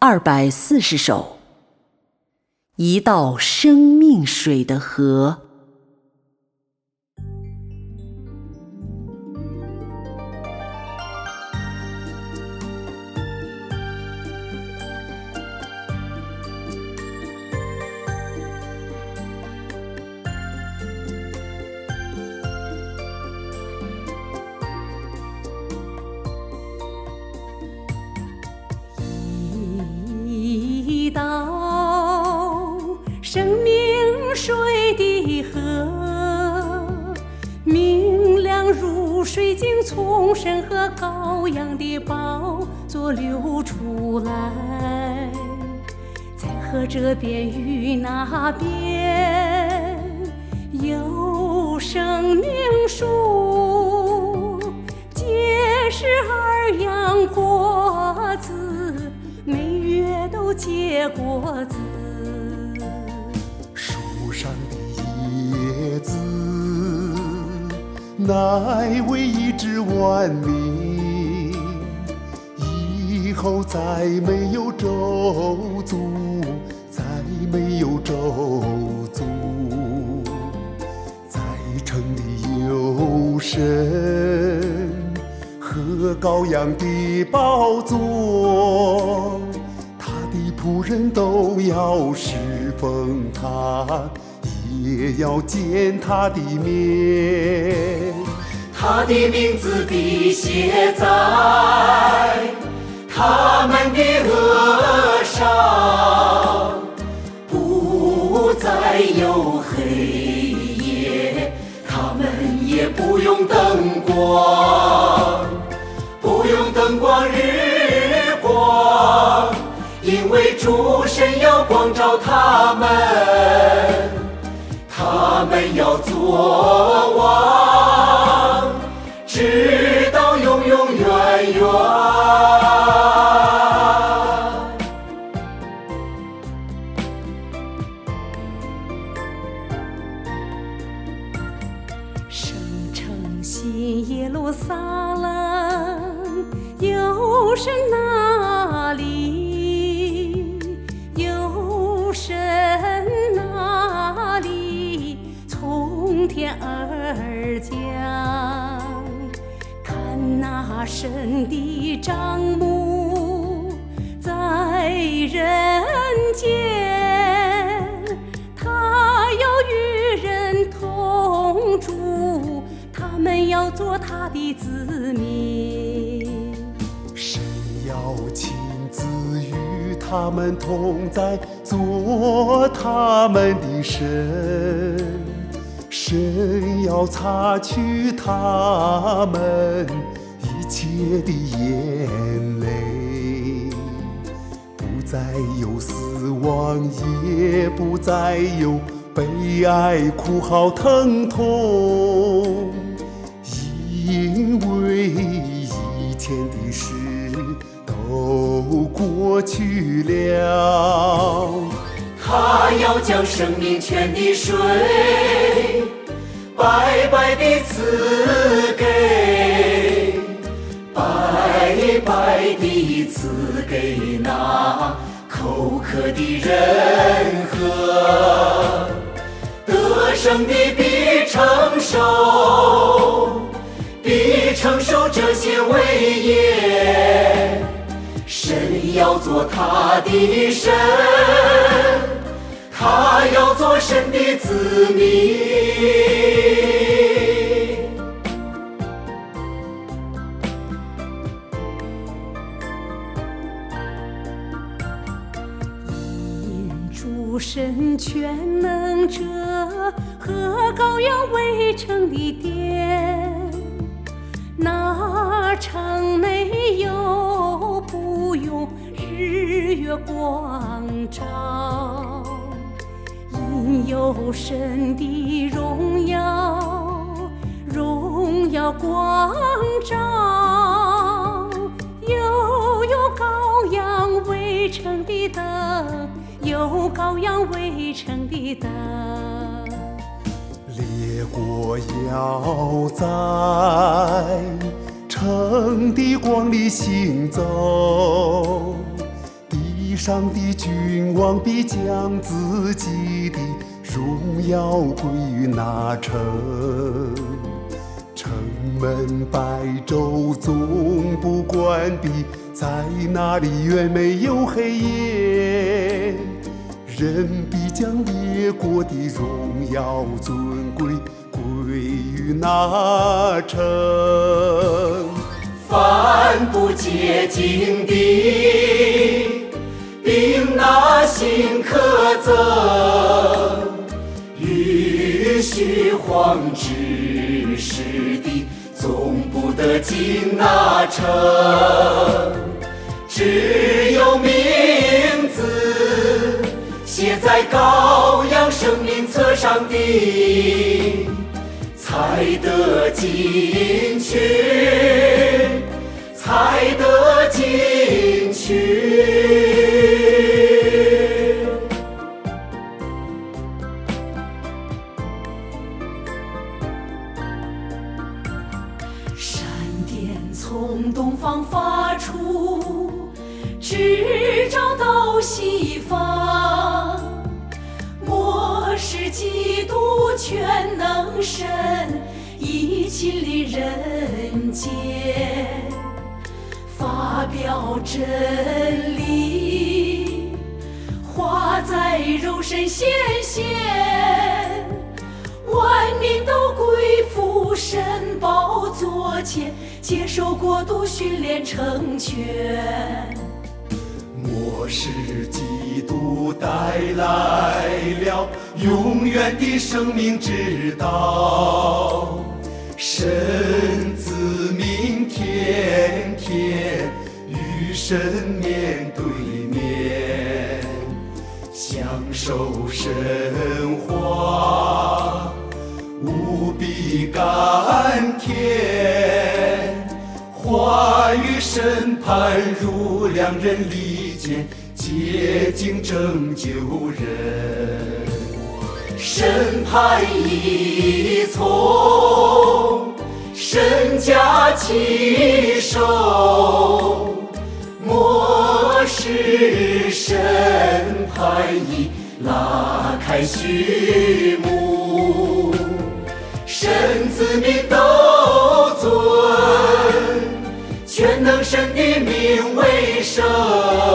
二百四十首，一道生命水的河。水晶，从神和羔羊的宝座流出来，在河这边与那边有生命树，结实而养果子。每月都结果子，乃为一枝万民，以后再没有周族，再没有周族，在城里有神和羔羊的宝座。他的仆人都要侍奉他，也要见他的面。他的名字的写在他们的额上，不再有黑夜，他们也不用灯光，不用灯光日光。因为主神要光照他们，他们要做王，直到永永远远。圣城新耶路撒冷，有神神的帐幕在人间，他要与人同住，他们要做他的子民。神要亲自与他们同在，做他们的神。神要擦去他们切的眼泪，不再有死亡，也不再有悲哀、哭嚎、疼痛，因为以前的事都过去了。他要将生命泉的水白白地赐给，赐给那口渴的人喝。得胜的必承受，必承受这些伟业。神要做他的神。他要做神的子民。全能者和羔羊围成的殿，那城内有不用日月光照。因有神的荣耀，荣耀光照，羊围成的灯。列国要在城的光里行走，地上的君王必将自己的荣耀归于那城。城门白昼总不关闭，在那里远没有黑夜。人必将列国的荣耀尊贵归于那城。凡不洁净的，并那心可憎，与虚晃之事的，总不得进那城。只有明写在羔羊生命册上的，才得进去，才得进去。闪电从东方发出，直照到西方。末世基督全能神已亲临人间，发表真理，化在肉身显现。万民都归附神宝座前，接受国度训练成全。我是基督带来了永远的生命之道，神子明天天与神面对面，享受神话，无比甘甜。话语审判如两人利剑，洁净拯救人。审判已从身家起手，末世审判已拉开序幕名